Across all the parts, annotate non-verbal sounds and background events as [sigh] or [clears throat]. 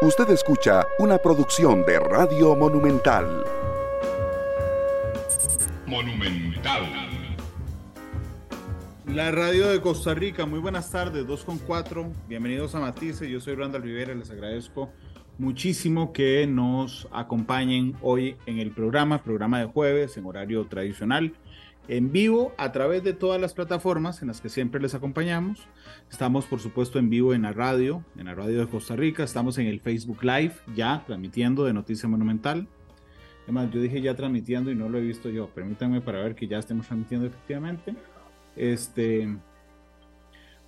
Usted escucha una producción de Radio Monumental. Monumental. La radio de Costa Rica, muy buenas tardes, 2 con 4. Bienvenidos a Matices, yo soy Randall Rivera, les agradezco muchísimo que nos acompañen hoy en el programa, programa de jueves en horario tradicional en vivo a través de todas las plataformas en las que siempre les acompañamos. Estamos, por supuesto, en vivo en la radio, en la radio de Costa Rica. Estamos en el Facebook Live, ya transmitiendo de Noticia Monumental. Además, yo dije ya transmitiendo y no lo he visto yo. Permítanme para ver que ya estemos transmitiendo efectivamente. Este,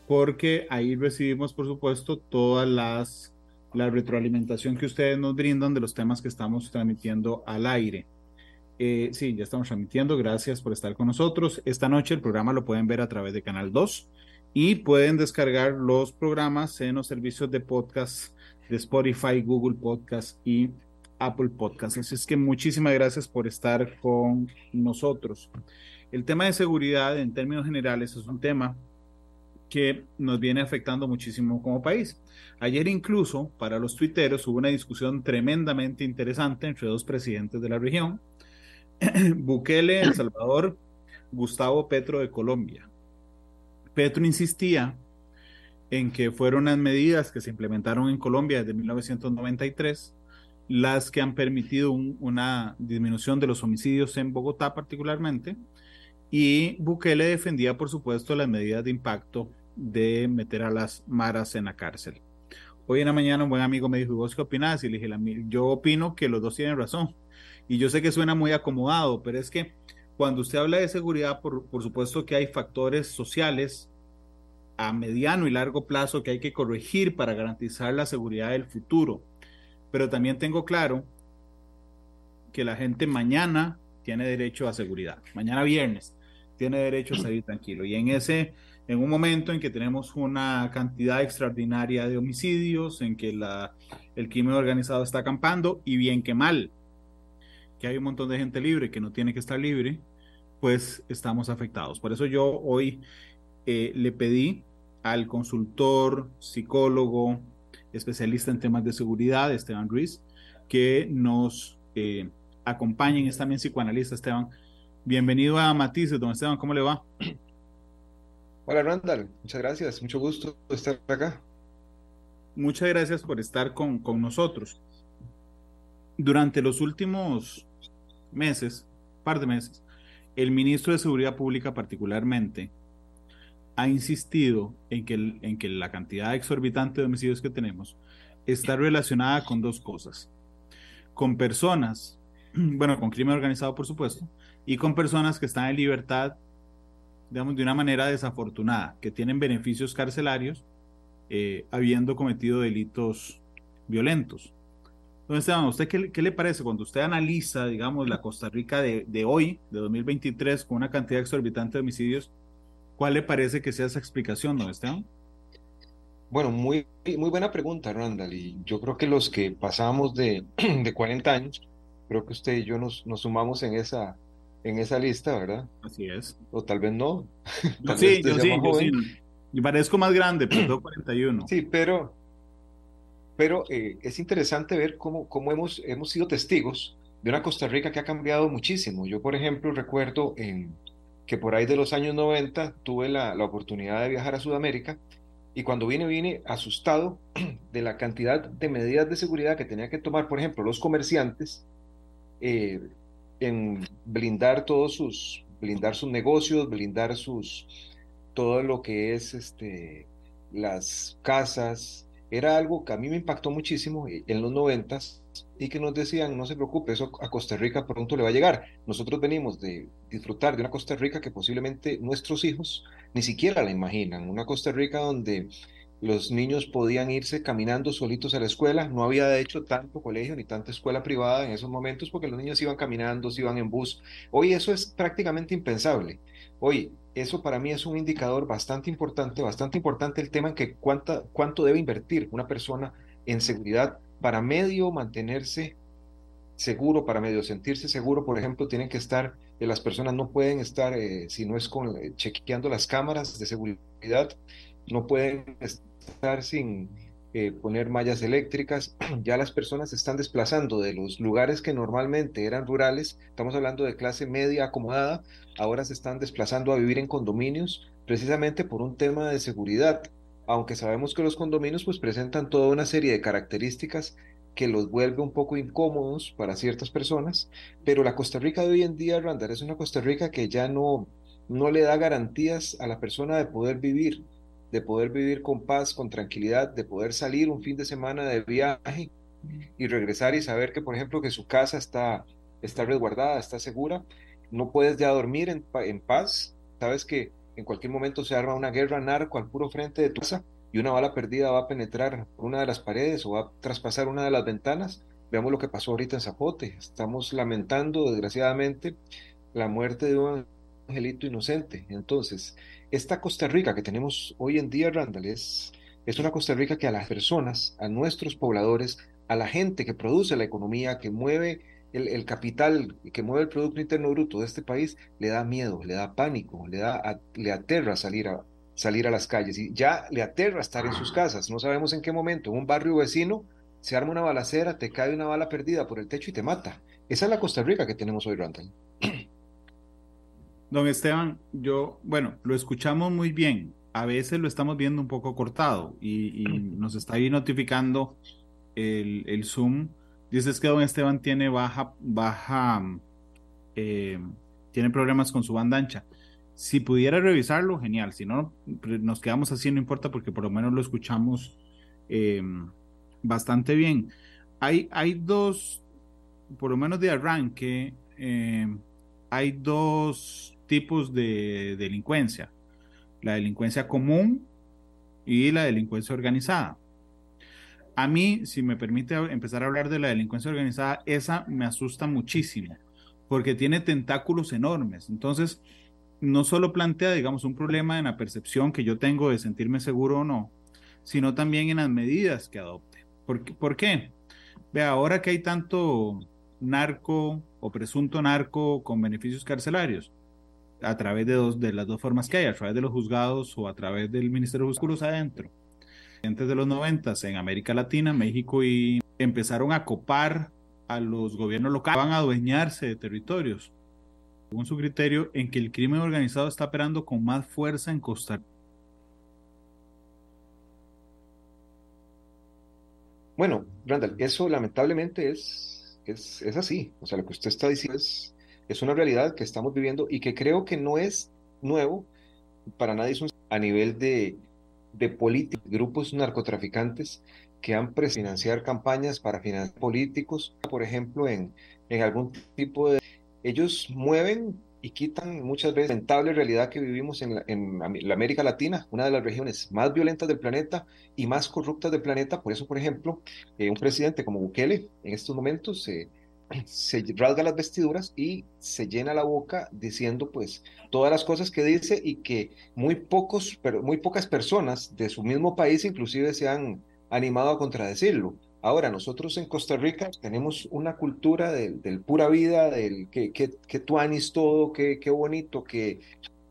porque ahí recibimos, por supuesto, todas las la retroalimentación que ustedes nos brindan de los temas que estamos transmitiendo al aire. Eh, sí, ya estamos transmitiendo. Gracias por estar con nosotros. Esta noche el programa lo pueden ver a través de Canal 2 y pueden descargar los programas en los servicios de podcast de Spotify, Google Podcast y Apple Podcast. Así es que muchísimas gracias por estar con nosotros. El tema de seguridad en términos generales es un tema que nos viene afectando muchísimo como país. Ayer incluso para los tuiteros hubo una discusión tremendamente interesante entre dos presidentes de la región [clears throat] Bukele, El Salvador, Gustavo Petro de Colombia. Petro insistía en que fueron las medidas que se implementaron en Colombia desde 1993 las que han permitido una disminución de los homicidios en Bogotá particularmente, y Bukele defendía, por supuesto, las medidas de impacto de meter a las maras en la cárcel. Hoy en la mañana un buen amigo me dijo, ¿vos qué opinás? Y le dije, yo opino que los dos tienen razón. Y yo sé que suena muy acomodado, pero es que cuando usted habla de seguridad, por, por supuesto que hay factores sociales a mediano y largo plazo que hay que corregir para garantizar la seguridad del futuro. Pero también tengo claro que la gente mañana tiene derecho a seguridad. Mañana viernes tiene derecho a salir tranquilo. Y en ese, en un momento en que tenemos una cantidad extraordinaria de homicidios, en que la, el crimen organizado está acampando, y bien que mal, que hay un montón de gente libre que no tiene que estar libre, pues estamos afectados. Por eso yo hoy eh, le pedí al consultor, psicólogo, especialista en temas de seguridad, Esteban Ruiz, que nos eh, acompañen. Es también psicoanalista, Esteban. Bienvenido a Matices, don Esteban, ¿cómo le va? [clears throat] Hola Randall, muchas gracias, mucho gusto estar acá. Muchas gracias por estar con, con nosotros. Durante los últimos meses, par de meses, el ministro de Seguridad Pública particularmente ha insistido en que, en que la cantidad exorbitante de homicidios que tenemos está relacionada con dos cosas. Con personas, [clears throat] bueno, con crimen organizado por supuesto, y con personas que están en libertad, digamos, de una manera desafortunada, que tienen beneficios carcelarios eh, habiendo cometido delitos violentos. Entonces, Esteban, ¿usted qué, le parece cuando usted analiza, digamos, la Costa Rica de, hoy, de 2023, con una cantidad exorbitante de homicidios? ¿Cuál le parece que sea esa explicación, don Esteban? Bueno, muy, muy buena pregunta, Randall. Y yo creo que los que pasamos de, [clears throat] de 40 años, creo que usted y yo nos, nos sumamos en esa, en esa lista, ¿verdad? Así es. O tal vez no. [laughs] sí, yo sí, yo sí. Y parezco más grande, pero tengo 41. Sí, pero, pero eh, es interesante ver cómo, cómo hemos, hemos sido testigos de una Costa Rica que ha cambiado muchísimo. Yo, por ejemplo, recuerdo que por ahí de los años 90 tuve la, la oportunidad de viajar a Sudamérica y cuando vine, vine asustado [clears throat] de la cantidad de medidas de seguridad que tenía que tomar, por ejemplo, los comerciantes eh, en blindar todos sus, blindar sus negocios, blindar sus, todo lo que es este, las casas, era algo que a mí me impactó muchísimo en los noventas y que nos decían, no se preocupe, eso a Costa Rica pronto le va a llegar. Nosotros venimos de disfrutar de una Costa Rica que posiblemente nuestros hijos ni siquiera la imaginan, una Costa Rica donde los niños podían irse caminando solitos a la escuela, no había de hecho tanto colegio ni tanta escuela privada en esos momentos porque los niños iban caminando, se iban en bus. Hoy eso es prácticamente impensable. Hoy eso para mí es un indicador bastante importante, bastante importante el tema en que cuánta, cuánto debe invertir una persona en seguridad para medio mantenerse seguro, para medio sentirse seguro, por ejemplo, tienen que estar, eh, las personas no pueden estar, eh, si no es con, eh, chequeando las cámaras de seguridad, no pueden estar sin, eh, poner mallas eléctricas. [clears throat] Ya las personas se están desplazando de los lugares que normalmente eran rurales, estamos hablando de clase media acomodada, ahora se están desplazando a vivir en condominios precisamente por un tema de seguridad, aunque sabemos que los condominios pues presentan toda una serie de características que los vuelve un poco incómodos para ciertas personas, pero la Costa Rica de hoy en día, Randall, es una Costa Rica que ya no, no le da garantías a la persona de poder vivir de poder vivir con paz, con tranquilidad, de poder salir un fin de semana de viaje y regresar y saber que, por ejemplo, que su casa está, está resguardada, está segura, no puedes ya dormir en, paz, sabes que en cualquier momento se arma una guerra narco al puro frente de tu casa y una bala perdida va a penetrar una de las paredes o va a traspasar una de las ventanas. Veamos lo que pasó ahorita en Zapote. Estamos lamentando, desgraciadamente, la muerte de un angelito inocente. Entonces, esta Costa Rica que tenemos hoy en día, Randall, es, una Costa Rica que a las personas, a nuestros pobladores, a la gente que produce la economía, que mueve el, capital, que mueve el Producto Interno Bruto de este país, le da miedo, le da pánico, le, da, le aterra salir a, salir a las calles y ya le aterra estar en sus casas. No sabemos en qué momento, en un barrio vecino, se arma una balacera, te cae una bala perdida por el techo y te mata. Esa es la Costa Rica que tenemos hoy, Randall. Don Esteban, yo, bueno, lo escuchamos muy bien. A veces lo estamos viendo un poco cortado y, nos está ahí notificando el, el, Zoom. Dices que don Esteban tiene baja, baja, eh, tiene problemas con su banda ancha. Si pudiera revisarlo, genial. Si no, nos quedamos así, no importa porque por lo menos lo escuchamos eh, bastante bien. Hay, hay dos, por lo menos de arranque, eh, hay dos tipos de delincuencia, la delincuencia común y la delincuencia organizada. A mí, si me permite empezar a hablar de la delincuencia organizada, esa me asusta muchísimo, porque tiene tentáculos enormes. Entonces, no solo plantea, digamos, un problema en la percepción que yo tengo de sentirme seguro o no, sino también en las medidas que adopte. ¿Por, ¿por qué? Vea, ahora que hay tanto narco o presunto narco con beneficios carcelarios, a través de, dos, de las dos formas que hay, a través de los juzgados o a través del Ministerio de Justicia adentro. Antes de los 90 en América Latina, México y empezaron a copar a los gobiernos locales, van a adueñarse de territorios, según su criterio, en que el crimen organizado está operando con más fuerza en Costa Rica. Bueno, Randall, eso lamentablemente es, es, es así. O sea, lo que usted está diciendo es, es una realidad que estamos viviendo y que creo que no es nuevo, para nadie a nivel de, de políticos, grupos narcotraficantes que han financiar campañas para financiar políticos, por ejemplo, en, en algún tipo de... Ellos mueven y quitan muchas veces. La lamentable realidad que vivimos en la, en la, América Latina, una de las regiones más violentas del planeta y más corruptas del planeta. Por eso, por ejemplo, eh, un presidente como Bukele en estos momentos se se rasga las vestiduras y se llena la boca diciendo pues todas las cosas que dice y que muy pocos, pero muy pocas personas de su mismo país inclusive se han animado a contradecirlo. Ahora, nosotros en Costa Rica tenemos una cultura del, pura vida, del que, que, que tuanis todo, que, que bonito, que,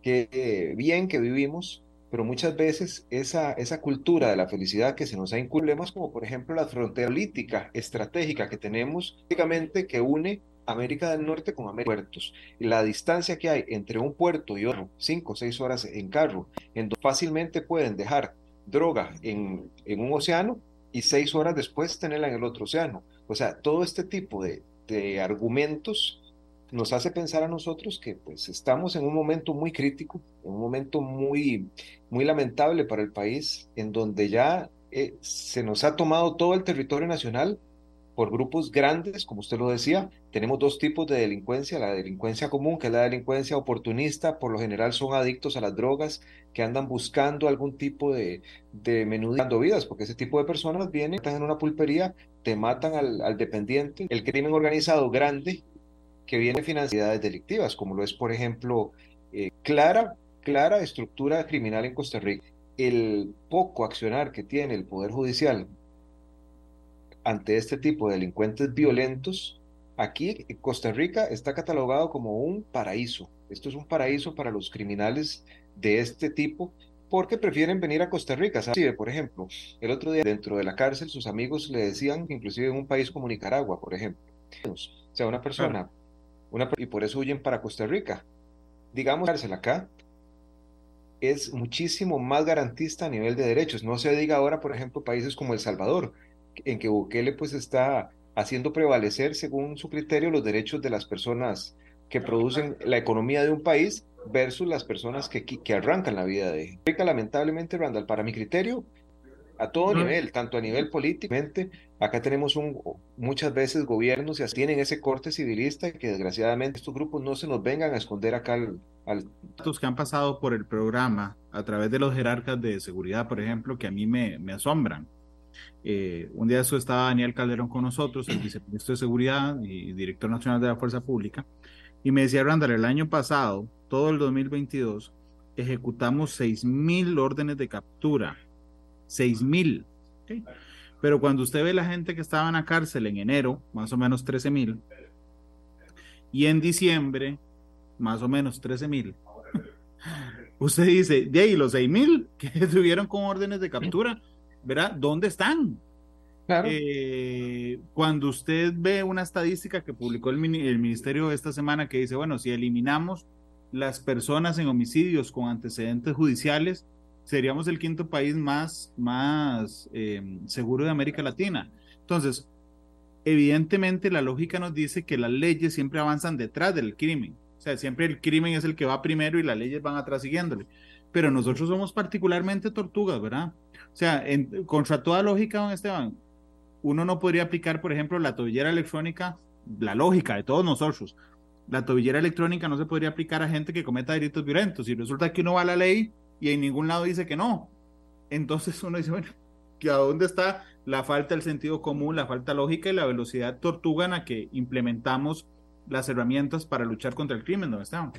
que bien que vivimos, pero muchas veces esa, esa cultura de la felicidad que se nos ha inculcado, como por ejemplo la frontera política estratégica que tenemos, prácticamente que une América del Norte con América Puertos. La distancia que hay entre un puerto y otro, cinco o seis horas en carro, en donde fácilmente pueden dejar droga en, en un océano y seis horas después tenerla en el otro océano. O sea, todo este tipo de, de argumentos nos hace pensar a nosotros que pues estamos en un momento muy crítico, en un momento muy, muy lamentable para el país, en donde ya eh, se nos ha tomado todo el territorio nacional por grupos grandes, como usted lo decía. Tenemos dos tipos de delincuencia, la delincuencia común, que es la delincuencia oportunista, por lo general son adictos a las drogas, que andan buscando algún tipo de, de menudando vidas, porque ese tipo de personas vienen, están en una pulpería, te matan al dependiente. El crimen organizado grande que viene financiadas delictivas, como lo es, por ejemplo, eh, clara, clara estructura criminal en Costa Rica. El poco accionar que tiene el Poder Judicial ante este tipo de delincuentes violentos, aquí Costa Rica está catalogado como un paraíso. Esto es un paraíso para los criminales de este tipo porque prefieren venir a Costa Rica. Por ejemplo, el otro día dentro de la cárcel sus amigos le decían, inclusive en un país como Nicaragua, por ejemplo, o sea, una persona, y por eso huyen para Costa Rica. Digamos, cárcel acá es muchísimo más garantista a nivel de derechos. No se diga ahora, por ejemplo, países como El Salvador, en que Bukele pues está haciendo prevalecer, según su criterio, los derechos de las personas que producen la economía de un país versus las personas que, que arrancan la vida de Rica. Lamentablemente, Randall, para mi criterio, a todo nivel, tanto a nivel políticamente, acá tenemos un, muchas veces gobiernos y tienen ese corte civilista que desgraciadamente estos grupos no se nos vengan a esconder acá al... al... que han pasado por el programa a través de los jerarcas de seguridad, por ejemplo, que a mí me, me asombran. Eh, un día eso estaba Daniel Calderón con nosotros, el viceministro de Seguridad y director nacional de la Fuerza Pública, y me decía, Randall, el año pasado, todo el 2022, ejecutamos 6.000 órdenes de captura. 6.000. ¿okay? Pero cuando usted ve la gente que estaba en la cárcel en enero, más o menos 13.000, y en diciembre, más o menos 13.000, [laughs] usted dice, de ahí los 6.000 que [laughs] tuvieron con órdenes de captura, ¿verdad? ¿Dónde están? Eh, cuando usted ve una estadística que publicó el, el, ministerio esta semana que dice, bueno, si eliminamos las personas en homicidios con antecedentes judiciales, seríamos el quinto país más, más eh, seguro de América Latina. Entonces, evidentemente la lógica nos dice que las leyes siempre avanzan detrás del crimen. O sea, siempre el crimen es el que va primero y las leyes van atrás siguiéndole. Pero nosotros somos particularmente tortugas, ¿verdad? O sea, en, contra toda lógica, don Esteban, uno no podría aplicar, por ejemplo, la tobillera electrónica, la lógica de todos nosotros. La tobillera electrónica no se podría aplicar a gente que cometa delitos violentos. Y resulta que uno va a la ley y en ningún lado dice que no. Entonces uno dice, bueno, ¿que ¿a dónde está la falta del sentido común, la falta lógica y la velocidad tortugana que implementamos las herramientas para luchar contra el crimen, ¿dónde estamos?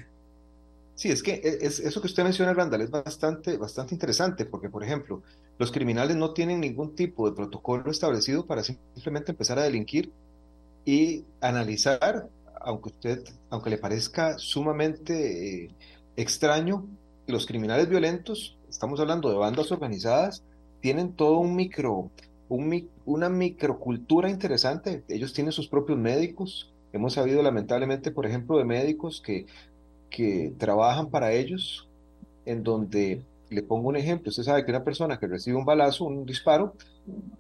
Sí, es que e, es, eso que usted menciona, Randall, es bastante, bastante interesante, porque, por ejemplo, los criminales no tienen ningún tipo de protocolo establecido para simplemente empezar a delinquir y analizar, aunque usted, aunque le parezca sumamente eh, extraño, los criminales violentos, estamos hablando de bandas organizadas, tienen todo un micro, un, una microcultura interesante. Ellos tienen sus propios médicos. Hemos sabido lamentablemente, por ejemplo, de médicos que que trabajan para ellos, en donde, le pongo un ejemplo, usted sabe que una persona que recibe un balazo, un disparo,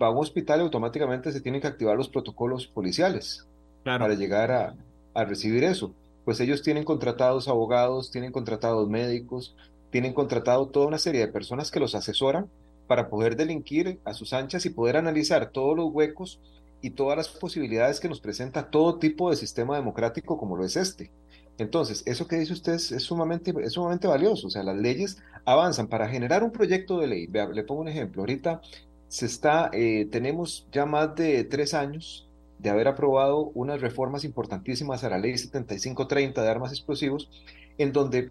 va a un hospital y automáticamente se tienen que activar los protocolos policiales para llegar a, a recibir eso. Pues ellos tienen contratados abogados, tienen contratados médicos, tienen contratado toda una serie de personas que los asesoran para poder delinquir a sus anchas y poder analizar todos los huecos y todas las posibilidades que nos presenta todo tipo de sistema democrático como lo es este. Entonces, eso que dice usted es, sumamente, es sumamente valioso. O sea, las leyes avanzan para generar un proyecto de ley. Vea, le pongo un ejemplo. Ahorita se está, eh, tenemos ya más de tres años de haber aprobado unas reformas importantísimas a la ley 7530 de armas explosivos, en donde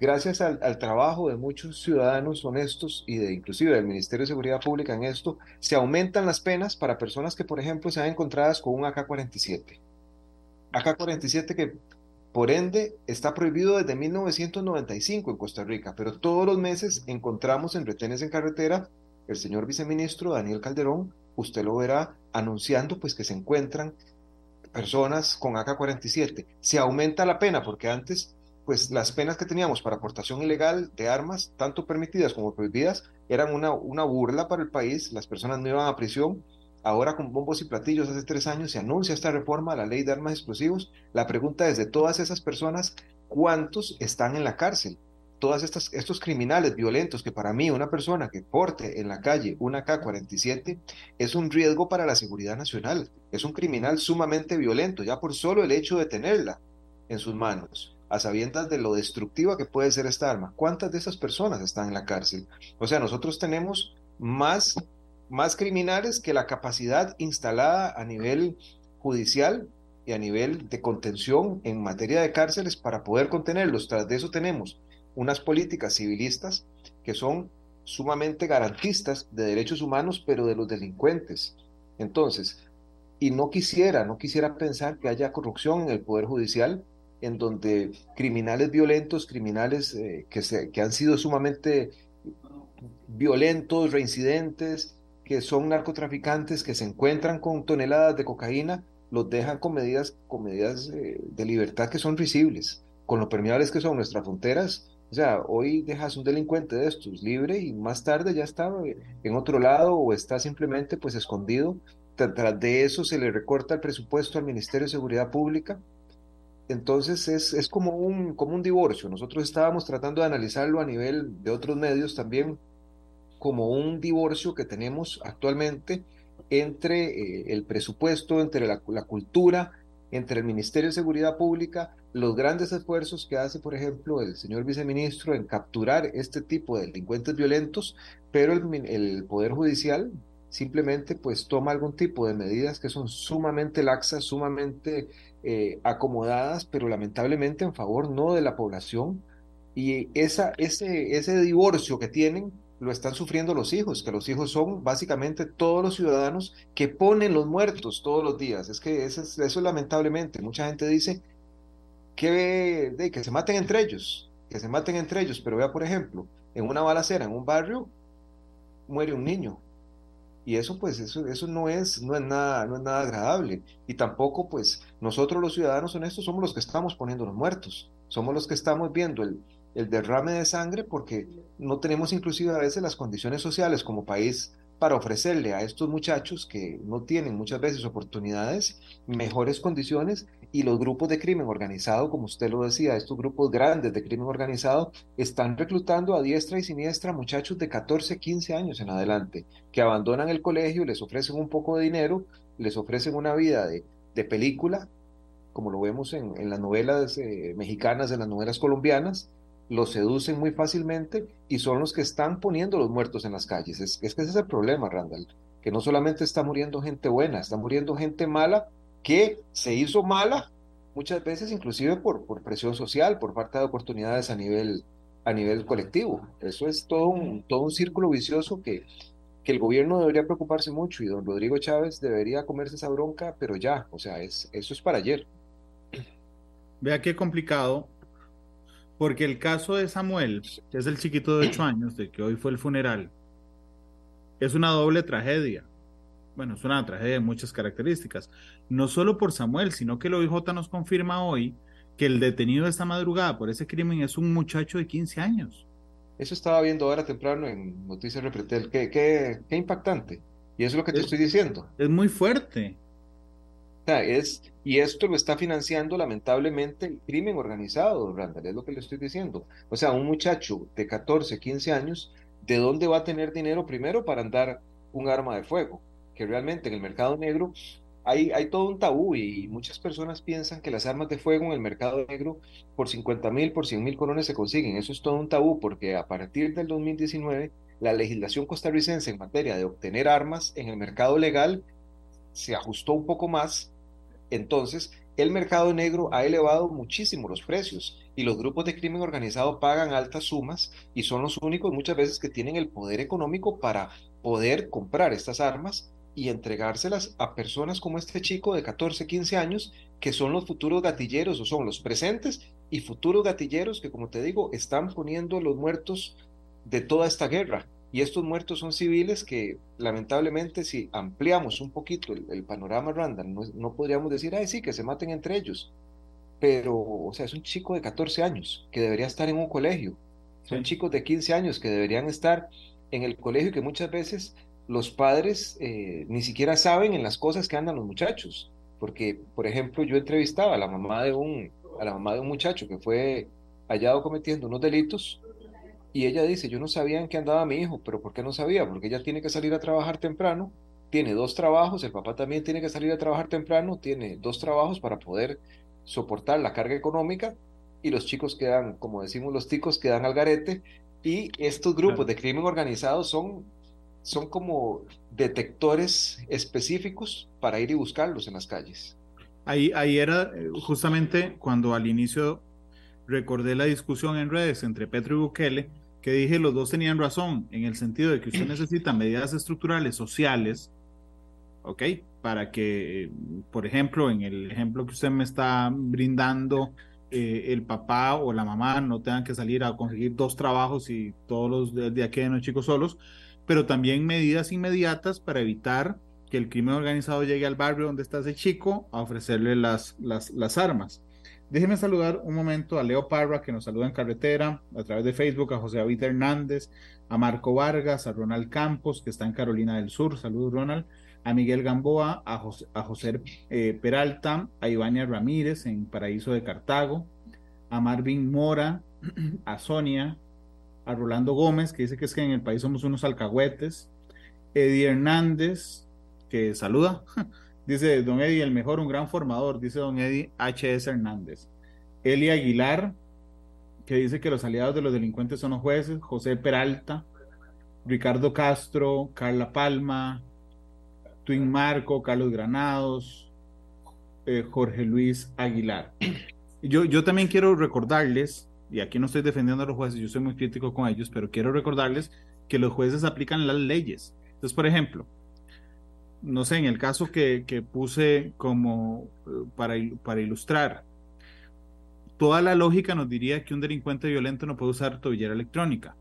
gracias al, trabajo de muchos ciudadanos honestos y de inclusive del Ministerio de Seguridad Pública en esto, se aumentan las penas para personas que, por ejemplo, sean encontradas con un AK-47. AK-47 que por ende, está prohibido desde 1995 en Costa Rica, pero todos los meses encontramos en retenes en carretera el señor viceministro Daniel Calderón, usted lo verá anunciando pues que se encuentran personas con AK-47. Se aumenta la pena porque antes pues las penas que teníamos para aportación ilegal de armas, tanto permitidas como prohibidas, eran una, una burla para el país, las personas no iban a prisión, Ahora con bombos y platillos, hace tres años se anuncia esta reforma a la ley de armas explosivos. La pregunta es de todas esas personas, ¿cuántos están en la cárcel? Estas, estos criminales violentos que para mí una persona que porte en la calle una K-47 es un riesgo para la seguridad nacional. Es un criminal sumamente violento, ya por solo el hecho de tenerla en sus manos a sabiendas de lo destructiva que puede ser esta arma. ¿Cuántas de esas personas están en la cárcel? O sea, nosotros tenemos más más criminales que la capacidad instalada a nivel judicial y a nivel de contención en materia de cárceles para poder contenerlos. Tras de eso tenemos unas políticas civilistas que son sumamente garantistas de derechos humanos, pero de los delincuentes. Entonces, y no quisiera, no quisiera pensar que haya corrupción en el Poder Judicial, en donde criminales violentos, criminales eh, que, se, que han sido sumamente violentos, reincidentes, que son narcotraficantes, que se encuentran con toneladas de cocaína, los dejan con medidas, con medidas eh, de libertad que son risibles, con lo permeables que son nuestras fronteras. O sea, hoy dejas un delincuente de estos libre y más tarde ya está en otro lado o está simplemente pues escondido. Tras de eso se le recorta el presupuesto al Ministerio de Seguridad Pública. Entonces es, es como, un, como un divorcio. Nosotros estábamos tratando de analizarlo a nivel de otros medios también como un divorcio que tenemos actualmente entre eh, el presupuesto, entre la, cultura, entre el Ministerio de Seguridad Pública, los grandes esfuerzos que hace, por ejemplo, el señor viceministro en capturar este tipo de delincuentes violentos, pero el, Poder Judicial simplemente pues toma algún tipo de medidas que son sumamente laxas, sumamente eh, acomodadas, pero lamentablemente en favor no de la población. Y esa, ese, ese divorcio que tienen lo están sufriendo los hijos, que los hijos son básicamente todos los ciudadanos que ponen los muertos todos los días. Es que eso es, eso lamentablemente. Mucha gente dice que, que se maten entre ellos, que se maten entre ellos, pero vea, por ejemplo, en una balacera en un barrio muere un niño. Y eso pues eso, eso no es no es nada no es nada agradable. Y tampoco pues nosotros los ciudadanos honestos somos los que estamos poniendo los muertos, somos los que estamos viendo el, el derrame de sangre porque no tenemos inclusive a veces las condiciones sociales como país para ofrecerle a estos muchachos que no tienen muchas veces oportunidades, mejores condiciones y los grupos de crimen organizado, como usted lo decía, estos grupos grandes de crimen organizado están reclutando a diestra y siniestra muchachos de 14, 15 años en adelante, que abandonan el colegio, les ofrecen un poco de dinero, les ofrecen una vida de, de película, como lo vemos en, en las novelas eh, mexicanas, en las novelas colombianas, los seducen muy fácilmente y son los que están poniendo los muertos en las calles. Es, que ese es el problema, Randall, que no solamente está muriendo gente buena, está muriendo gente mala que se hizo mala muchas veces inclusive por, por presión social, por falta de oportunidades a nivel, a nivel colectivo. Eso es todo un, todo un círculo vicioso que, que el gobierno debería preocuparse mucho y don Rodrigo Chávez debería comerse esa bronca, pero ya, o sea, es, eso es para ayer. Vea qué complicado porque el caso de Samuel, que es el chiquito de 8 años, de que hoy fue el funeral, es una doble tragedia. Bueno, es una tragedia de muchas características. No solo por Samuel, sino que el OIJ nos confirma hoy que el detenido de esta madrugada por ese crimen es un muchacho de 15 años. Eso estaba viendo ahora temprano en Noticias Repretel. Qué, qué, qué impactante. Y eso es lo que te estoy diciendo. Es muy fuerte es, y esto lo está financiando lamentablemente el crimen organizado, Randall, es lo que le estoy diciendo. O sea, un muchacho de 14, 15 años, ¿de dónde va a tener dinero primero para andar un arma de fuego? Que realmente en el mercado negro hay, hay todo un tabú y muchas personas piensan que las armas de fuego en el mercado negro por 50 mil, por 100 mil colones se consiguen. Eso es todo un tabú porque a partir del 2019 la legislación costarricense en materia de obtener armas en el mercado legal se ajustó un poco más entonces, el mercado negro ha elevado muchísimo los precios y los grupos de crimen organizado pagan altas sumas y son los únicos muchas veces que tienen el poder económico para poder comprar estas armas y entregárselas a personas como este chico de 14, 15 años, que son los futuros gatilleros o son los presentes y futuros gatilleros que, como te digo, están poniendo los muertos de toda esta guerra. Y estos muertos son civiles que lamentablemente si ampliamos un poquito el, panorama Randall, no, podríamos decir, ay sí, que se maten entre ellos. Pero, o sea, es un chico de 14 años que debería estar en un colegio. Son chicos de 15 años que deberían estar en el colegio que muchas veces los padres eh, ni siquiera saben en las cosas que andan los muchachos. Porque, por ejemplo, yo entrevistaba a la mamá de un, a la mamá de un muchacho que fue hallado cometiendo unos delitos y ella dice, yo no sabía en qué andaba mi hijo, pero ¿por qué no sabía? Porque ella tiene que salir a trabajar temprano, tiene dos trabajos, el papá también tiene que salir a trabajar temprano, tiene dos trabajos para poder soportar la carga económica y los chicos quedan, como decimos los ticos, quedan al garete y estos grupos de crimen organizado son, son como detectores específicos para ir y buscarlos en las calles. Ahí, ahí era eh, justamente cuando al inicio recordé la discusión en redes entre Petro y Bukele, que dije los dos tenían razón, en el sentido de que usted necesita medidas estructurales sociales, ¿ok? Para que, por ejemplo, en el ejemplo que usted me está brindando eh, el papá o la mamá no tengan que salir a conseguir dos trabajos y todos los días queden los chicos solos, pero también medidas inmediatas para evitar que el crimen organizado llegue al barrio donde está ese chico a ofrecerle las, las, las armas. Déjeme saludar un momento a Leo Parra, que nos saluda en carretera, a través de Facebook, a José David Hernández, a Marco Vargas, a Ronald Campos, que está en Carolina del Sur. Saludos, Ronald. A Miguel Gamboa, a José, eh, Peralta, a Ivania Ramírez en Paraíso de Cartago, a Marvin Mora, [clears throat] a Sonia, a Rolando Gómez, que dice que es que en el país somos unos alcahuetes, Eddie Hernández, que saluda, [laughs] dice Don Eddie, el mejor, un gran formador, dice Don Eddie H.S. Hernández. Eli Aguilar, que dice que los aliados de los delincuentes son los jueces, José Peralta, Ricardo Castro, Carla Palma, Twin Marco, Carlos Granados, eh, Jorge Luis Aguilar. Yo, yo también quiero recordarles, y aquí no estoy defendiendo a los jueces, yo soy muy crítico con ellos, pero quiero recordarles que los jueces aplican las leyes. Entonces, por ejemplo, no sé, en el caso que, que puse como eh, para, para ilustrar, toda la lógica nos diría que un delincuente violento no puede usar tobillera electrónica.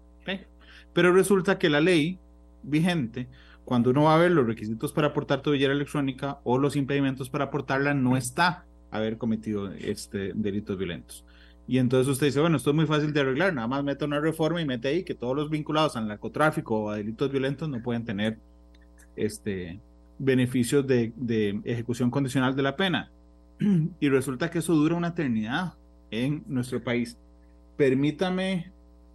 Pero resulta que la ley vigente, cuando uno va a ver los requisitos para aportar tobillera electrónica o los impedimentos para aportarla, no está haber cometido este, delitos violentos. Y entonces usted dice, bueno, esto es muy fácil de arreglar, nada más mete una reforma y mete ahí que todos los vinculados al narcotráfico o a delitos violentos no pueden tener este, beneficios de, ejecución condicional de la pena. [clears throat] Y resulta que eso dura una eternidad en nuestro país. Permítame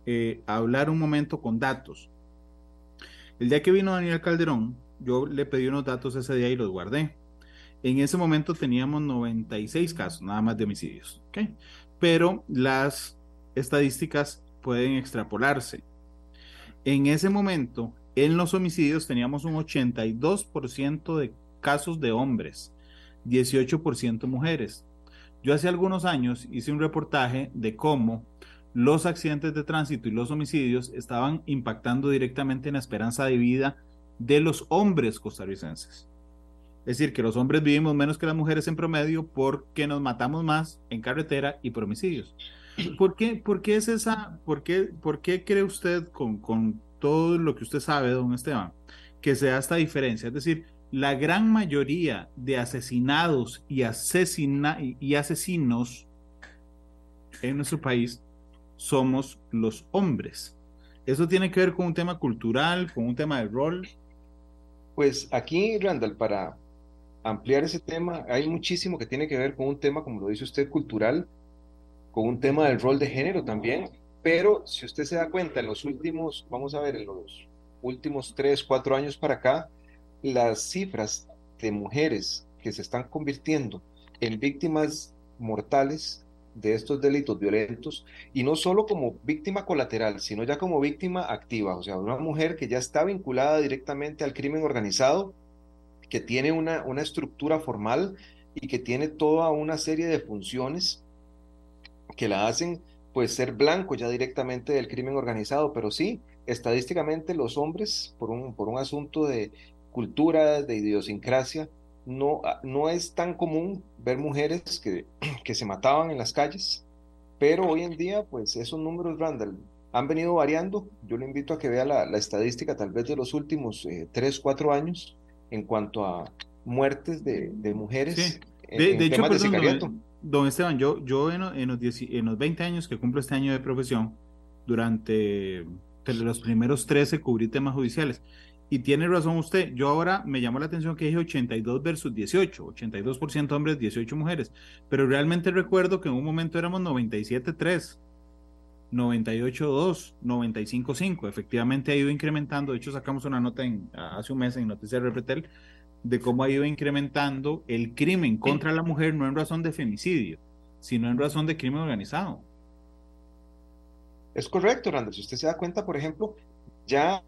eh, hablar un momento con datos. El día que vino Daniel Calderón, yo le pedí unos datos ese día y los guardé. En ese momento teníamos 96 casos, nada más de homicidios. ¿okay? Pero las estadísticas pueden extrapolarse. En ese momento, en los homicidios teníamos un 82% de casos de hombres, 18% mujeres. Yo hace algunos años hice un reportaje de cómo los accidentes de tránsito y los homicidios estaban impactando directamente en la esperanza de vida de los hombres costarricenses. Es decir, que los hombres vivimos menos que las mujeres en promedio porque nos matamos más en carretera y por homicidios. ¿Por qué, por qué es esa, por qué, por qué cree usted con, con todo lo que usted sabe, don Esteban, que se da esta diferencia? Es decir, la gran mayoría de asesinados y, asesina y asesinos en nuestro país somos los hombres. ¿Eso tiene que ver con un tema cultural, con un tema de rol? Pues aquí, Randall, para ampliar ese tema, hay muchísimo que tiene que ver con un tema, como lo dice usted, cultural, con un tema del rol de género también, pero si usted se da cuenta, en los últimos, vamos a ver, en los últimos tres, cuatro años para acá, las cifras de mujeres que se están convirtiendo en víctimas mortales de estos delitos violentos y no solo como víctima colateral, sino ya como víctima activa, o sea, una mujer que ya está vinculada directamente al crimen organizado, que tiene una, una estructura formal y que tiene toda una serie de funciones que la hacen pues ser blanco ya directamente del crimen organizado, pero sí, estadísticamente los hombres, por un, por un asunto de cultura, de idiosincrasia, no, ah, no es tan común ver mujeres que, [clears throat] que se mataban en las calles, pero hoy en día, pues esos números, Randall, han venido variando. Yo le invito a que vea la, la estadística tal vez de los últimos eh, tres, cuatro años en cuanto a muertes de, de mujeres. De, de hecho, perdón, don, Esteban, yo, yo en, en, los en los 20 años que cumplo este año de profesión, durante los primeros 13 cubrí temas judiciales. Y tiene razón usted, yo ahora me llamó la atención que dije 82 versus 18, 82% hombres, 18 mujeres, pero realmente recuerdo que en un momento éramos 97-3, 98-2, 95-5, efectivamente ha ido incrementando, de hecho sacamos una nota en, hace un mes en Noticias Repretel de cómo ha ido incrementando el crimen contra la mujer no en razón de femicidio, sino en razón de crimen organizado. Es correcto, Randall. Si usted se da cuenta, por ejemplo, ya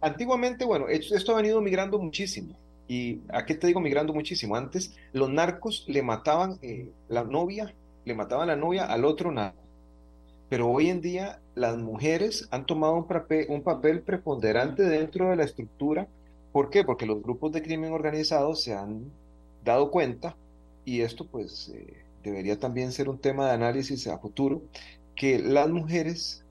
Antiguamente, bueno, esto ha venido migrando muchísimo. ¿Y a qué te digo migrando muchísimo? Antes los narcos le mataban eh, la novia, le mataban la novia al otro narco. Pero hoy en día las mujeres han tomado un papel, un papel preponderante dentro de la estructura. ¿Por qué? Porque los grupos de crimen organizado se han dado cuenta y esto pues eh, debería también ser un tema de análisis a futuro, que las mujeres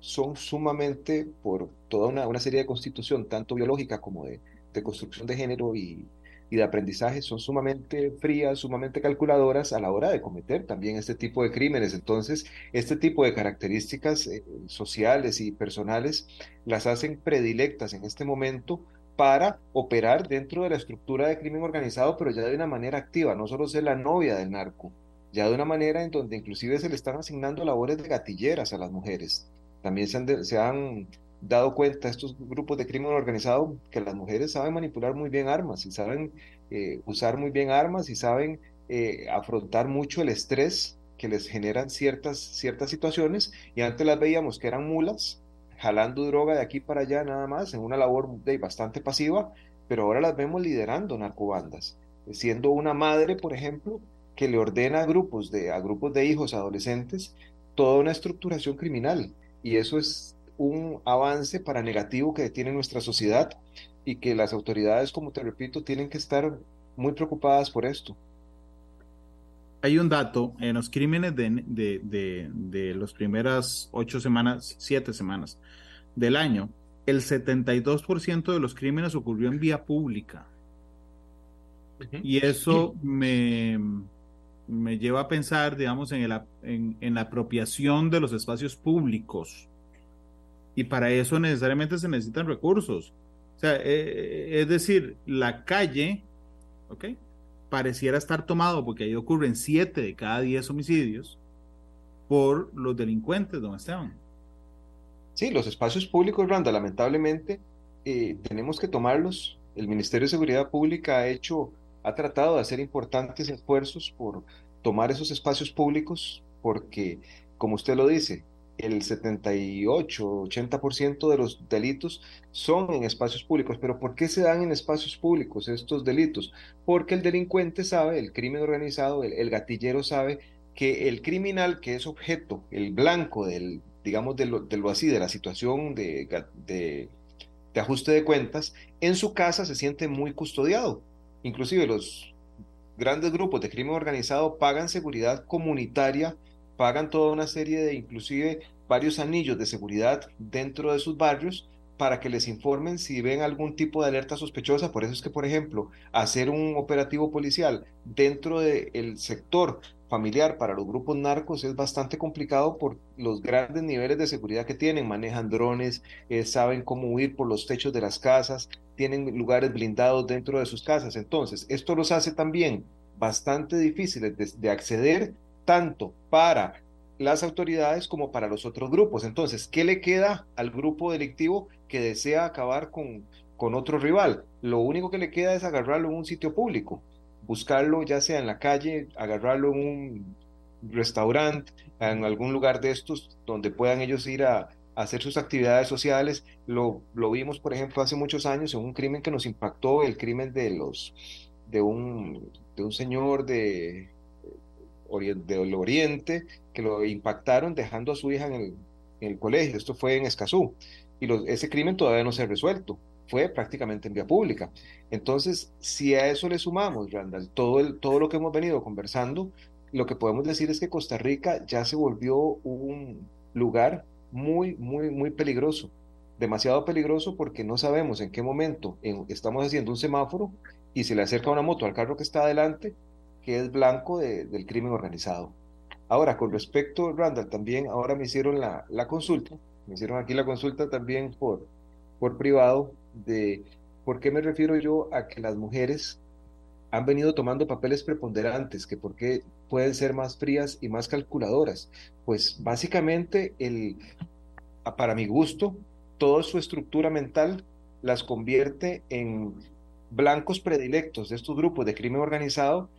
son sumamente, por toda una, serie de constitución, tanto biológica como de, construcción de género y, y de aprendizaje son sumamente frías, sumamente calculadoras a la hora de cometer también este tipo de crímenes. Entonces, este tipo de características eh, sociales y personales las hacen predilectas en este momento para operar dentro de la estructura de crimen organizado, pero ya de una manera activa, no solo ser la novia del narco, ya de una manera en donde inclusive se le están asignando labores de gatilleras a las mujeres. También se han, dado cuenta estos grupos de crimen organizado que las mujeres saben manipular muy bien armas y saben eh, usar muy bien armas y saben eh, afrontar mucho el estrés que les generan ciertas, ciertas situaciones y antes las veíamos que eran mulas jalando droga de aquí para allá nada más en una labor bastante pasiva, pero ahora las vemos liderando narcobandas, siendo una madre, por ejemplo, que le ordena a grupos de, a grupos de hijos adolescentes toda una estructuración criminal. Y eso es un avance para negativo que tiene nuestra sociedad y que las autoridades, como te repito, tienen que estar muy preocupadas por esto. Hay un dato en los crímenes de, de, de, de las primeras ocho semanas, siete semanas del año, el 72% de los crímenes ocurrió en vía pública. Y eso me, me lleva a pensar, digamos, en, el, en, en, la apropiación de los espacios públicos y para eso necesariamente se necesitan recursos. O sea, eh, eh, es decir, la calle, ¿ok? Pareciera estar tomado porque ahí ocurren siete de cada diez homicidios por los delincuentes, don Esteban. Sí, los espacios públicos, Randa, lamentablemente eh, tenemos que tomarlos. El Ministerio de Seguridad Pública ha hecho, ha tratado de hacer importantes esfuerzos por tomar esos espacios públicos porque, como usted lo dice, el 78, 80% de los delitos son en espacios públicos. Pero ¿por qué se dan en espacios públicos estos delitos? Porque el delincuente sabe, el crimen organizado, el, gatillero sabe que el criminal que es objeto, el blanco del, digamos, de lo, así, de la situación de, de, de ajuste de cuentas, en su casa se siente muy custodiado. Inclusive los grandes grupos de crimen organizado pagan seguridad comunitaria pagan toda una serie de, inclusive varios anillos de seguridad dentro de sus barrios para que les informen si ven algún tipo de alerta sospechosa. Por eso es que, por ejemplo, hacer un operativo policial dentro del sector familiar para los grupos narcos es bastante complicado por los grandes niveles de seguridad que tienen. Manejan drones, eh, saben cómo huir por los techos de las casas, tienen lugares blindados dentro de sus casas. Entonces, esto los hace también bastante difíciles de, de acceder tanto para las autoridades como para los otros grupos. Entonces, ¿qué le queda al grupo delictivo que desea acabar con, con otro rival? Lo único que le queda es agarrarlo en un sitio público, buscarlo ya sea en la calle, agarrarlo en un restaurante, en algún lugar de estos donde puedan ellos ir a, hacer sus actividades sociales. Lo, lo vimos, por ejemplo, hace muchos años en un crimen que nos impactó, el crimen de los de un, de un señor de del Oriente que lo impactaron dejando a su hija en el, colegio. Esto fue en Escazú. Y ese crimen todavía no se ha resuelto. Fue prácticamente en vía pública. Entonces, si a eso le sumamos, Randall, todo, el, todo lo que hemos venido conversando, lo que podemos decir es que Costa Rica ya se volvió un lugar muy, muy, muy peligroso. Demasiado peligroso porque no sabemos en qué momento estamos haciendo un semáforo y se le acerca una moto al carro que está adelante que es blanco del crimen organizado. Ahora, con respecto, Randall, también ahora me hicieron la, la consulta, me hicieron aquí la consulta también por, por privado de por qué me refiero yo a que las mujeres han venido tomando papeles preponderantes, que por qué pueden ser más frías y más calculadoras. Pues básicamente, el, para mi gusto, toda su estructura mental las convierte en blancos predilectos de estos grupos de crimen organizado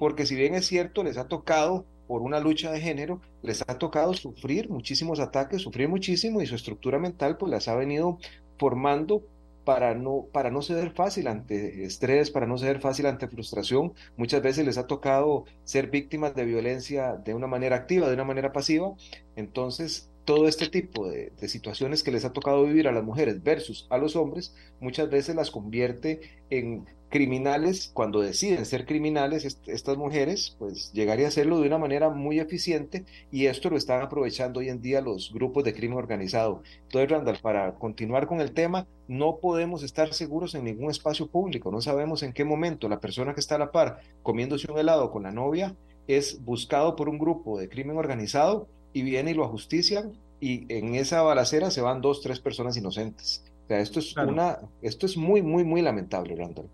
porque si bien es cierto, les ha tocado, por una lucha de género, les ha tocado sufrir muchísimos ataques, sufrir muchísimo y su estructura mental pues las ha venido formando para no, para no ceder fácil ante estrés, para no ceder fácil ante frustración. Muchas veces les ha tocado ser víctimas de violencia de una manera activa, de una manera pasiva. Entonces, todo este tipo de, situaciones que les ha tocado vivir a las mujeres versus a los hombres, muchas veces las convierte en criminales, cuando deciden ser criminales, estas mujeres, pues llegaría a hacerlo de una manera muy eficiente y esto lo están aprovechando hoy en día los grupos de crimen organizado. Entonces, Randall, para continuar con el tema, no podemos estar seguros en ningún espacio público, no sabemos en qué momento la persona que está a la par comiéndose un helado con la novia es buscado por un grupo de crimen organizado y viene y lo ajustician y en esa balacera se van dos, tres personas inocentes. O sea, esto es una, esto es muy, muy, muy lamentable, Randall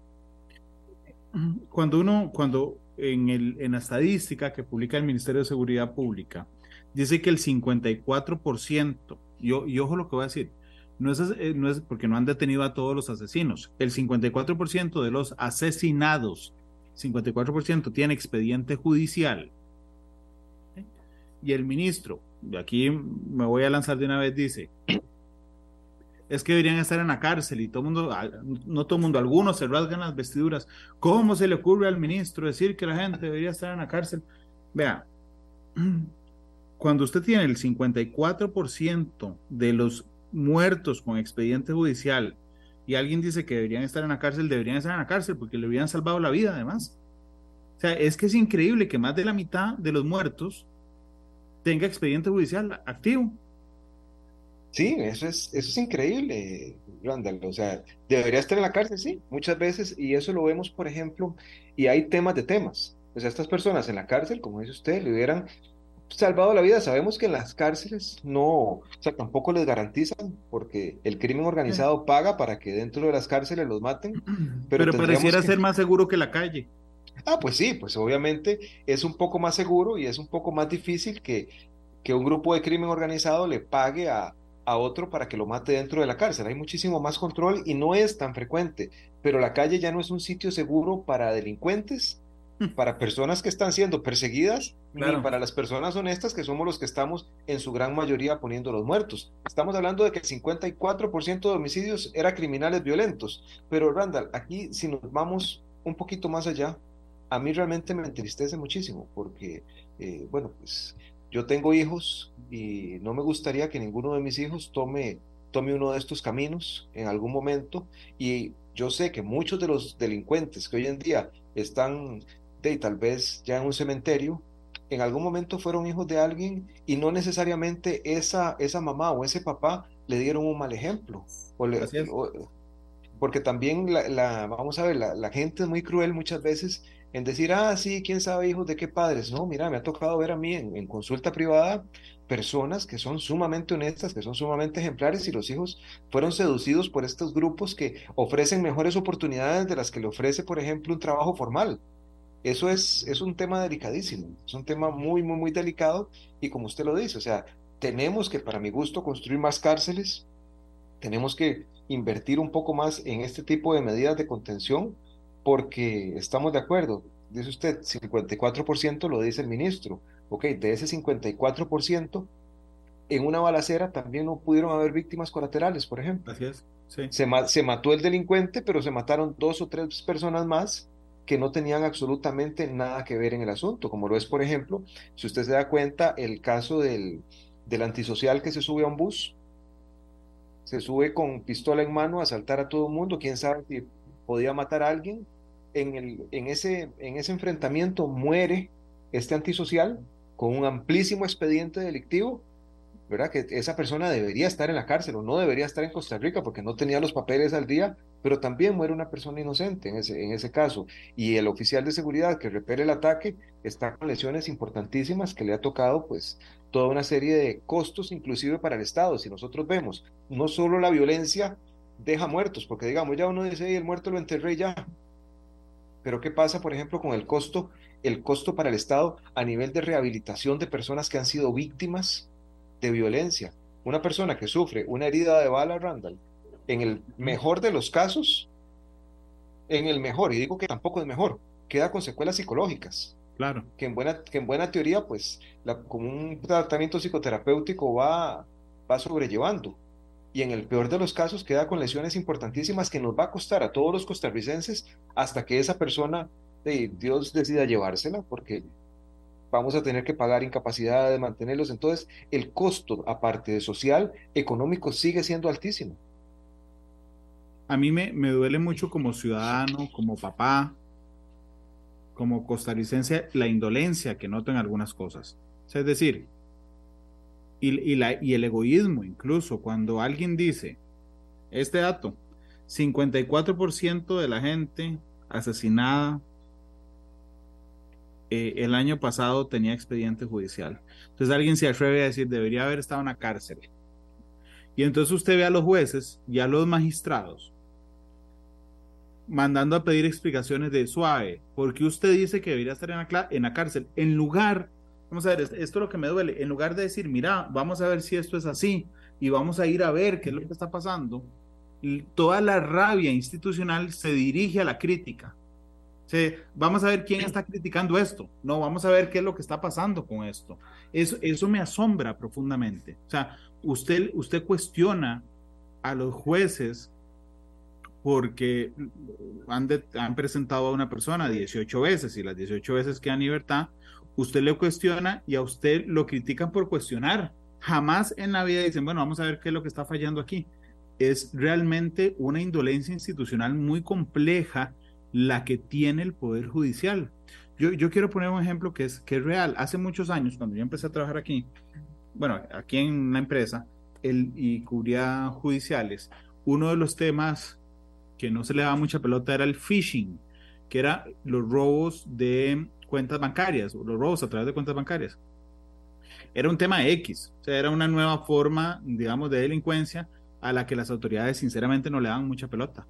cuando uno, cuando en, el, en la estadística que publica el Ministerio de Seguridad Pública, dice que el 54%, yo, y ojo lo que voy a decir, no es, eh, no es porque no han detenido a todos los asesinos, el 54% de los asesinados, 54% tiene expediente judicial. Y el ministro, de aquí me voy a lanzar de una vez, dice, es que deberían estar en la cárcel y todo mundo, no todo mundo, algunos se rasgan las vestiduras. ¿Cómo se le ocurre al ministro decir que la gente debería estar en la cárcel? Vea, [clears throat] cuando usted tiene el 54% de los muertos con expediente judicial y alguien dice que deberían estar en la cárcel, deberían estar en la cárcel porque le hubieran salvado la vida además. O sea, es que es increíble que más de la mitad de los muertos tenga expediente judicial activo. Sí, eso es, eso es increíble, Randall. O sea, debería estar en la cárcel, sí, muchas veces, y eso lo vemos, por ejemplo, y hay temas de temas. O sea, estas personas en la cárcel, como dice usted, le hubieran salvado la vida. Sabemos que en las cárceles no, o sea, tampoco les garantizan, porque el crimen organizado paga para que dentro de las cárceles los maten. [clears throat] Pero, pero pareciera ser más seguro que la calle. Ah, pues sí, pues obviamente es un poco más seguro y es un poco más difícil que, que un grupo de crimen organizado le pague a, a otro para que lo mate dentro de la cárcel. Hay muchísimo más control y no es tan frecuente, pero la calle ya no es un sitio seguro para delincuentes, hmm. para personas que están siendo perseguidas, ni para las personas honestas que somos los que estamos en su gran mayoría poniendo los muertos. Estamos hablando de que el 54% de homicidios eran criminales violentos, pero Randall, aquí si nos vamos un poquito más allá, a mí realmente me entristece muchísimo porque, eh, bueno, pues yo tengo hijos y no me gustaría que ninguno de mis hijos tome, tome uno de estos caminos en algún momento. Y yo sé que muchos de los delincuentes que hoy en día están de, tal vez ya en un cementerio, en algún momento fueron hijos de alguien y no necesariamente esa, esa mamá o ese papá le dieron un mal ejemplo. porque también la, vamos a ver, la, la, gente es muy cruel muchas veces en decir, ah, sí, quién sabe hijos de qué padres. No, mira, me ha tocado ver a mí en, consulta privada personas que son sumamente honestas, que son sumamente ejemplares y los hijos fueron seducidos por estos grupos que ofrecen mejores oportunidades de las que le ofrece, por ejemplo, un trabajo formal. Eso es, es un tema delicadísimo, es un tema muy, muy, muy delicado y como usted lo dice, o sea, tenemos que, para mi gusto, construir más cárceles, tenemos que invertir un poco más en este tipo de medidas de contención porque estamos de acuerdo, dice usted, 54% lo dice el ministro, ok, de ese 54%, en una balacera también no pudieron haber víctimas colaterales, por ejemplo. Así es, sí. Se, se mató el delincuente, pero se mataron dos o tres personas más que no tenían absolutamente nada que ver en el asunto, como lo es, por ejemplo, si usted se da cuenta, el caso del, del antisocial que se sube a un bus, se sube con pistola en mano a asaltar a todo el mundo, quién sabe si podía matar a alguien, en, el, en, ese, en ese enfrentamiento muere este antisocial con un amplísimo expediente delictivo, ¿verdad? Que esa persona debería estar en la cárcel o no debería estar en Costa Rica porque no tenía los papeles al día, pero también muere una persona inocente en ese, en ese caso. Y el oficial de seguridad que repele el ataque está con lesiones importantísimas que le ha tocado pues toda una serie de costos inclusive para el Estado. Si nosotros vemos, no solo la violencia deja muertos, porque digamos, ya uno dice, el muerto lo enterré ya, pero ¿qué pasa, por ejemplo, con el costo, el costo para el Estado a nivel de rehabilitación de personas que han sido víctimas de violencia? Una persona que sufre una herida de bala, Randall, en el mejor de los casos, en el mejor, y digo que tampoco es mejor, queda con secuelas psicológicas. Claro. Que en buena, que en buena teoría, pues, la, con un tratamiento psicoterapéutico va, va sobrellevando y en el peor de los casos queda con lesiones importantísimas que nos va a costar a todos los costarricenses hasta que esa persona, de Dios decida llevársela, porque vamos a tener que pagar incapacidad de mantenerlos. Entonces, el costo, aparte de social, económico, sigue siendo altísimo. a mí me, me duele mucho como ciudadano, como papá, como costarricense, la indolencia que noto en algunas cosas. es decir, y, el egoísmo incluso, cuando alguien dice, este dato, 54% de la gente asesinada eh, el año pasado tenía expediente judicial. Entonces alguien se atreve a decir, debería haber estado en la cárcel. Y entonces usted ve a los jueces y a los magistrados mandando a pedir explicaciones de suave, porque usted dice que debería estar en la, en la cárcel, en lugar, vamos a ver, esto es lo que me duele, en lugar de decir, mira, vamos a ver si esto es así y vamos a ir a ver qué es lo que está pasando, toda la rabia institucional se dirige a la crítica. vamos a ver quién está criticando esto. No, vamos a ver qué es lo que está pasando con esto. Eso, eso me asombra profundamente. O sea, usted, usted cuestiona a los jueces porque han, han presentado a una persona 18 veces y las 18 veces queda en libertad, usted le cuestiona y a usted lo critican por cuestionar. Jamás en la vida dicen, bueno, vamos a ver qué es lo que está fallando aquí es realmente una indolencia institucional muy compleja la que tiene el Poder Judicial. Yo, yo quiero poner un ejemplo que es, que es real. Hace muchos años, cuando yo empecé a trabajar aquí, bueno, aquí en una empresa el, y cubría judiciales, uno de los temas que no se le daba mucha pelota era el phishing, que era los robos de cuentas bancarias, o los robos a través de cuentas bancarias. Era un tema X, o sea, era una nueva forma, digamos, de delincuencia a la que las autoridades sinceramente no le dan mucha pelota.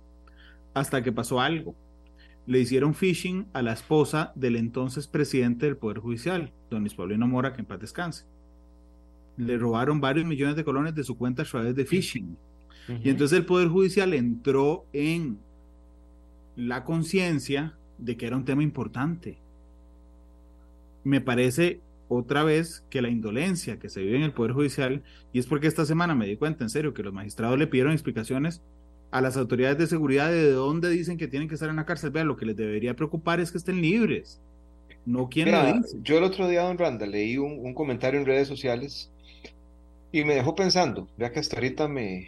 Hasta que pasó algo. Le hicieron phishing a la esposa del entonces presidente del Poder Judicial, don Luis Paulino Mora, que en paz descanse. Le robaron varios millones de colones de su cuenta a través de phishing. Y entonces el Poder Judicial entró en la conciencia de que era un tema importante. Me parece otra vez que la indolencia que se vive en el Poder Judicial, y es porque esta semana me di cuenta en serio que los magistrados le pidieron explicaciones a las autoridades de seguridad de dónde dicen que tienen que estar en la cárcel. Vean, lo que les debería preocupar es que estén libres, no quién lo dice. Yo el otro día, don Randa, leí un, comentario en redes sociales y me dejó pensando, vea que hasta ahorita me,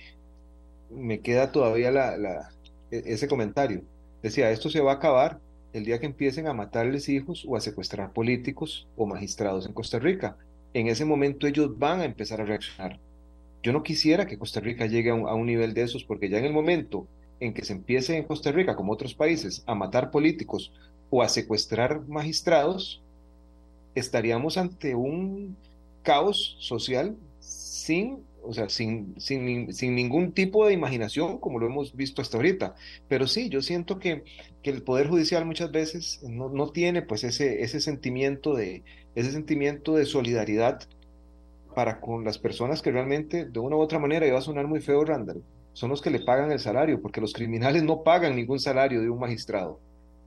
me queda todavía la, la, e, ese comentario. Decía, esto se va a acabar el día que empiecen a matarles hijos o a secuestrar políticos o magistrados en Costa Rica. En ese momento ellos van a empezar a reaccionar. Yo no quisiera que Costa Rica llegue a un, nivel de esos porque ya en el momento en que se empiece en Costa Rica, como otros países, a matar políticos o a secuestrar magistrados, estaríamos ante un caos social sin o sea, sin, sin, sin, ningún tipo de imaginación, como lo hemos visto hasta ahorita. Pero sí, yo siento que, que el Poder Judicial muchas veces no, no, tiene pues ese, ese, sentimiento de, ese sentimiento de solidaridad para con las personas que realmente, de una u otra manera, iba a sonar muy feo, Randall, son los que le pagan el salario, porque los criminales no pagan ningún salario de un magistrado.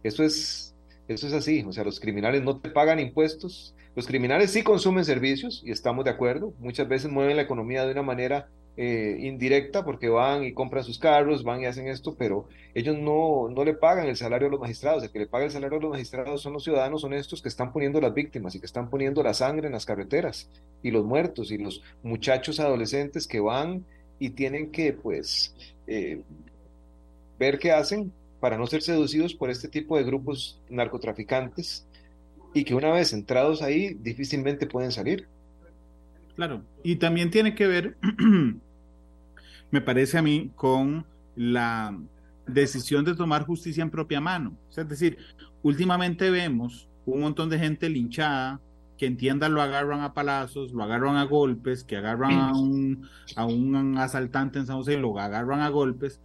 Eso es, eso es así, o sea, los criminales no te pagan impuestos, los criminales sí consumen servicios y estamos de acuerdo. Muchas veces mueven la economía de una manera eh, indirecta porque van y compran sus carros, van y hacen esto, pero ellos no, no le pagan el salario a los magistrados. El que le paga el salario a los magistrados son los ciudadanos honestos que están poniendo las víctimas y que están poniendo la sangre en las carreteras y los muertos y los muchachos adolescentes que van y tienen que pues eh, ver qué hacen para no ser seducidos por este tipo de grupos narcotraficantes y que una vez entrados ahí difícilmente pueden salir. Claro, y también tiene que ver, [clears throat] me parece a mí, con la decisión de tomar justicia en propia mano. Es decir, últimamente vemos un montón de gente linchada, que entiendan lo agarran a palazos, lo agarran a golpes, que agarran a un, a un asaltante en San José, lo agarran a golpes,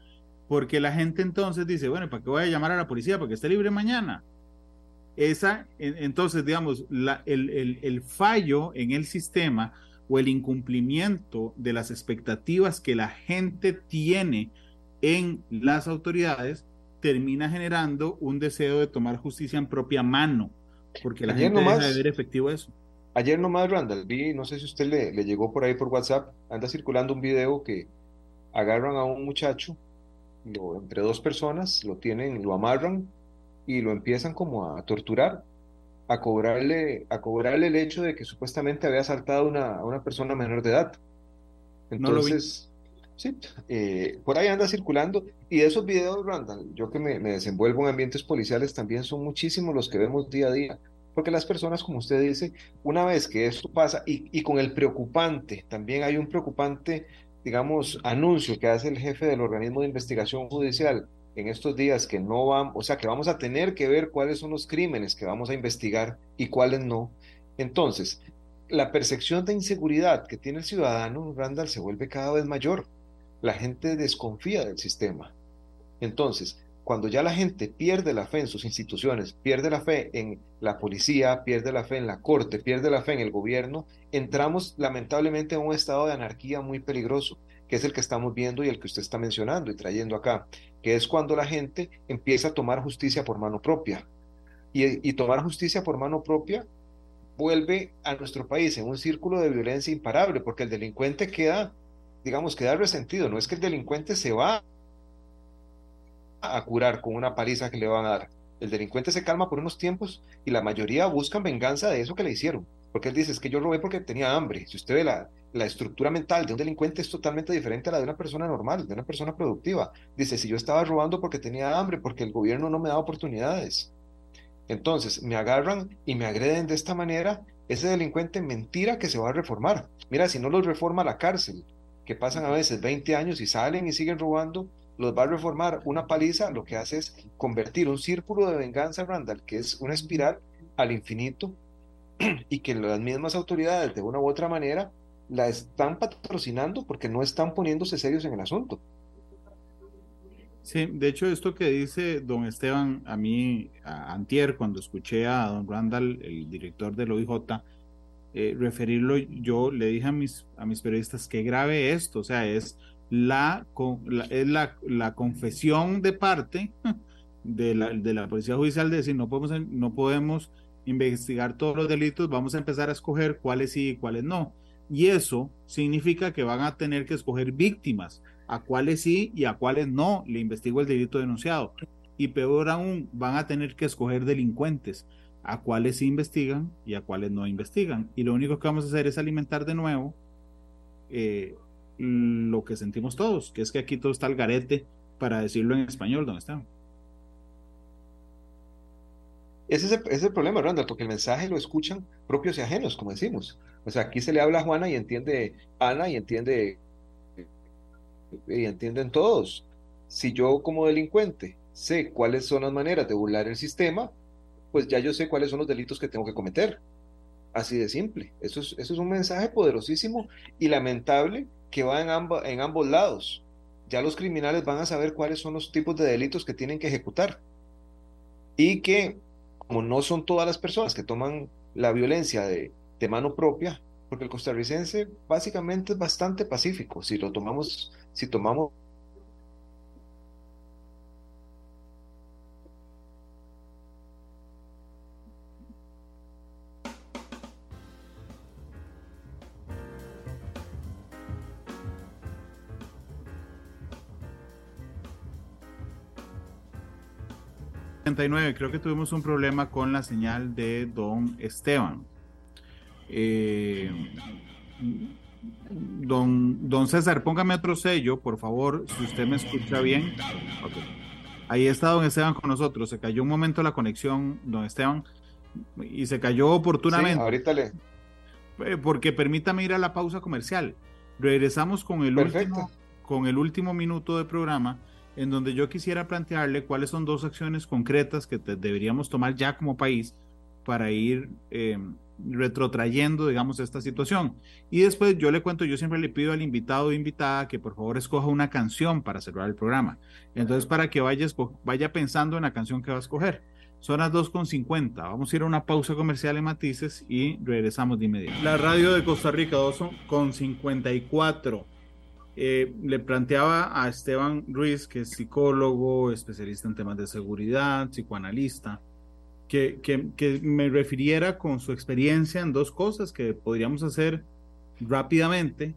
porque la gente entonces dice, bueno, ¿para qué voy a llamar a la policía? Para que esté libre mañana. Esa, entonces, digamos, la, el, el, fallo en el sistema o el incumplimiento de las expectativas que la gente tiene en las autoridades termina generando un deseo de tomar justicia en propia mano, porque la gente deja de ver efectivo eso. Ayer nomás, Randall, vi, no sé si usted le, le llegó por ahí por WhatsApp, anda circulando un video que agarran a un muchacho, lo, entre dos personas, lo tienen, lo amarran y lo empiezan como a torturar, a cobrarle, a cobrarle el hecho de que supuestamente había asaltado una, a una persona menor de edad. Entonces, Sí, eh, por ahí anda circulando. Y de esos videos, Randall, yo que me, me, desenvuelvo en ambientes policiales, también son muchísimos los que vemos día a día. Porque las personas, como usted dice, una vez que esto pasa, y, y con el preocupante, también hay un preocupante, digamos, anuncio que hace el jefe del organismo de investigación judicial en estos días que no vamos, o sea, que vamos a tener que ver cuáles son los crímenes que vamos a investigar y cuáles no. Entonces, la percepción de inseguridad que tiene el ciudadano, Randall, se vuelve cada vez mayor. La gente desconfía del sistema. Entonces, cuando ya la gente pierde la fe en sus instituciones, pierde la fe en la policía, pierde la fe en la corte, pierde la fe en el gobierno, entramos lamentablemente en un estado de anarquía muy peligroso, que es el que estamos viendo y el que usted está mencionando y trayendo acá, que es cuando la gente empieza a tomar justicia por mano propia. Y, tomar justicia por mano propia vuelve a nuestro país en un círculo de violencia imparable, porque el delincuente queda, digamos, queda resentido. No es que el delincuente se va a curar con una paliza que le van a dar. El delincuente se calma por unos tiempos y la mayoría buscan venganza de eso que le hicieron. Porque él dice, es que yo robé porque tenía hambre. Si usted ve la, la estructura mental de un delincuente es totalmente diferente a la de una persona normal, de una persona productiva. Dice, si yo estaba robando porque tenía hambre, porque el gobierno no me da oportunidades. Entonces, me agarran y me agreden de esta manera, ese delincuente mentira que se va a reformar. Mira, si no los reforma la cárcel, que pasan a veces 20 años y salen y siguen robando, los va a reformar una paliza, lo que hace es convertir un círculo de venganza, Randall, que es una espiral al infinito [clears throat] y que las mismas autoridades de una u otra manera la están patrocinando porque no están poniéndose serios en el asunto. Sí, de hecho, esto que dice don Esteban, a mí, a Antier, cuando escuché a don Randall, el director del OIJ, eh, referirlo, yo le dije a mis, a mis periodistas que grave esto, o sea, es la, es la, la confesión de parte [laughs] de la, de la Policía Judicial de decir, no podemos, no podemos investigar todos los delitos, vamos a empezar a escoger cuáles sí y cuáles no. Y eso significa que van a tener que escoger víctimas a cuáles sí y a cuáles no le investigo el delito denunciado. Y peor aún, van a tener que escoger delincuentes, a cuáles sí investigan y a cuáles no investigan. Y lo único que vamos a hacer es alimentar de nuevo eh, lo que sentimos todos, que es que aquí todo está al garete, para decirlo en español, ¿dónde está? Ese es, el, problema, Randall, porque el mensaje lo escuchan propios y ajenos, como decimos. O sea, aquí se le habla a Juana y entiende Ana y entiende y entienden todos. Si yo como delincuente sé cuáles son las maneras de burlar el sistema, pues ya yo sé cuáles son los delitos que tengo que cometer. Así de simple. Eso es, eso es un mensaje poderosísimo y lamentable que va en, en ambos lados. Ya los criminales van a saber cuáles son los tipos de delitos que tienen que ejecutar. Y que, como no son todas las personas que toman la violencia de, de mano propia, porque el costarricense básicamente es bastante pacífico, si lo tomamos, si tomamos creo que tuvimos un problema con la señal de don Esteban. Eh, don, don César, póngame otro sello, por favor, si usted me escucha bien. Ahí está don Esteban con nosotros. Se cayó un momento la conexión, don Esteban, y se cayó oportunamente. ahorita le. Eh, porque permítame ir a la pausa comercial. Regresamos con el, último, con el último minuto de programa, en donde yo quisiera plantearle cuáles son dos acciones concretas que deberíamos tomar ya como país para ir eh, retrotrayendo, digamos, esta situación. Y después yo le cuento, yo siempre le pido al invitado o invitada que por favor escoja una canción para cerrar el programa. Entonces, para que vaya, vaya pensando en la canción que va a escoger. Son las 2.50. Vamos a ir a una pausa comercial en Matices y regresamos de inmediato. La radio de Costa Rica, 2.54. Eh, le planteaba a Esteban Ruiz, que es psicólogo, especialista en temas de seguridad, psicoanalista, que, que, me refiriera con su experiencia en dos cosas que podríamos hacer rápidamente,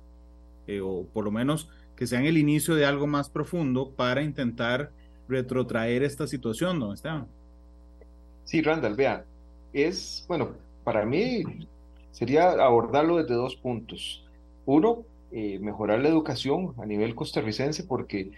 eh, o por lo menos que sean el inicio de algo más profundo para intentar retrotraer esta situación, ¿no, Esteban? Sí, Randall, vea, es, bueno, para mí sería abordarlo desde dos puntos. Uno, eh, mejorar la educación a nivel costarricense porque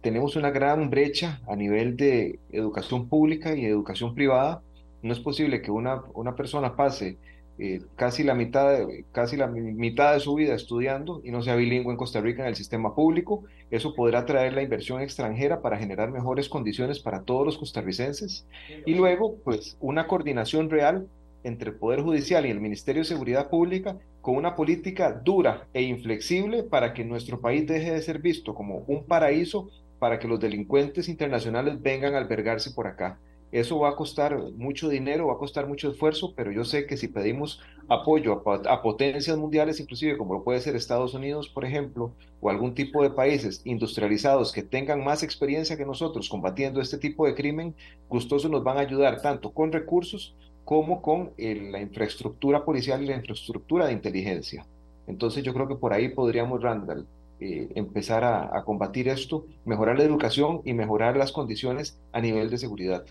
tenemos una gran brecha a nivel de educación pública y educación privada. No es posible que una, una persona pase eh, casi, la mitad de, casi la mitad de su vida estudiando y no sea bilingüe en Costa Rica en el sistema público. Eso podrá traer la inversión extranjera para generar mejores condiciones para todos los costarricenses. Y luego, pues, una coordinación real entre el Poder Judicial y el Ministerio de Seguridad Pública con una política dura e inflexible para que nuestro país deje de ser visto como un paraíso para que los delincuentes internacionales vengan a albergarse por acá. Eso va a costar mucho dinero, va a costar mucho esfuerzo, pero yo sé que si pedimos apoyo a, potencias mundiales, inclusive como puede ser Estados Unidos, por ejemplo, o algún tipo de países industrializados que tengan más experiencia que nosotros combatiendo este tipo de crimen, gustosos nos van a ayudar tanto con recursos como con la infraestructura policial y la infraestructura de inteligencia. Entonces yo creo que por ahí podríamos, Randall, eh, empezar a, combatir esto, mejorar la educación y mejorar las condiciones a nivel de seguridad.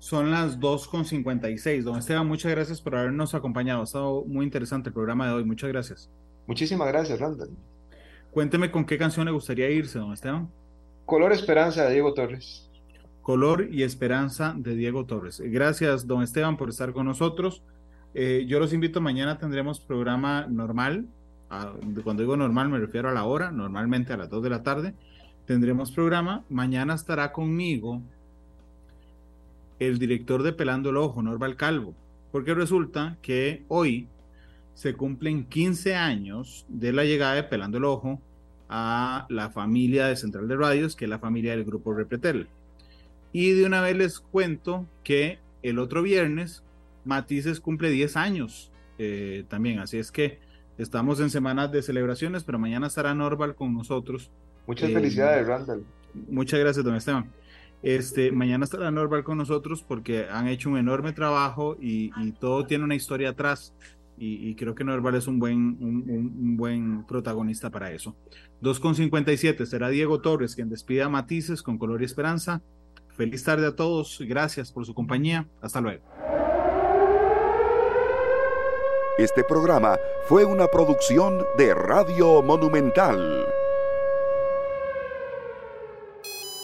Son las 2.56. Don Esteban, muchas gracias por habernos acompañado. Ha estado muy interesante el programa de hoy. Muchas gracias. Muchísimas gracias, Randall. Cuénteme con qué canción le gustaría irse, don Esteban. Color Esperanza de Diego Torres. Color y Esperanza de Diego Torres. Gracias, don Esteban, por estar con nosotros. Eh, yo los invito, mañana tendremos programa normal. cuando digo normal me refiero a la hora, normalmente a las 2 de la tarde. Tendremos programa. Mañana estará conmigo el director de Pelando el Ojo, Norval Calvo, porque resulta que hoy se cumplen 15 años de la llegada de Pelando el Ojo a la familia de Central de Radios, que es la familia del grupo Repretel. Y de una vez les cuento que el otro viernes Matices cumple 10 años eh, también, así es que estamos en semanas de celebraciones, pero mañana estará Norval con nosotros. Muchas eh, felicidades, Randall. Muchas gracias, don Esteban. Este, mañana estará Norval con nosotros porque han hecho un enorme trabajo y, todo tiene una historia atrás. Y, creo que Norval es un buen, un, buen protagonista para eso. 2.57 será Diego Torres quien despida a Matices con Color y Esperanza. Feliz tarde a todos, gracias por su compañía, hasta luego. Este programa fue una producción de Radio Monumental.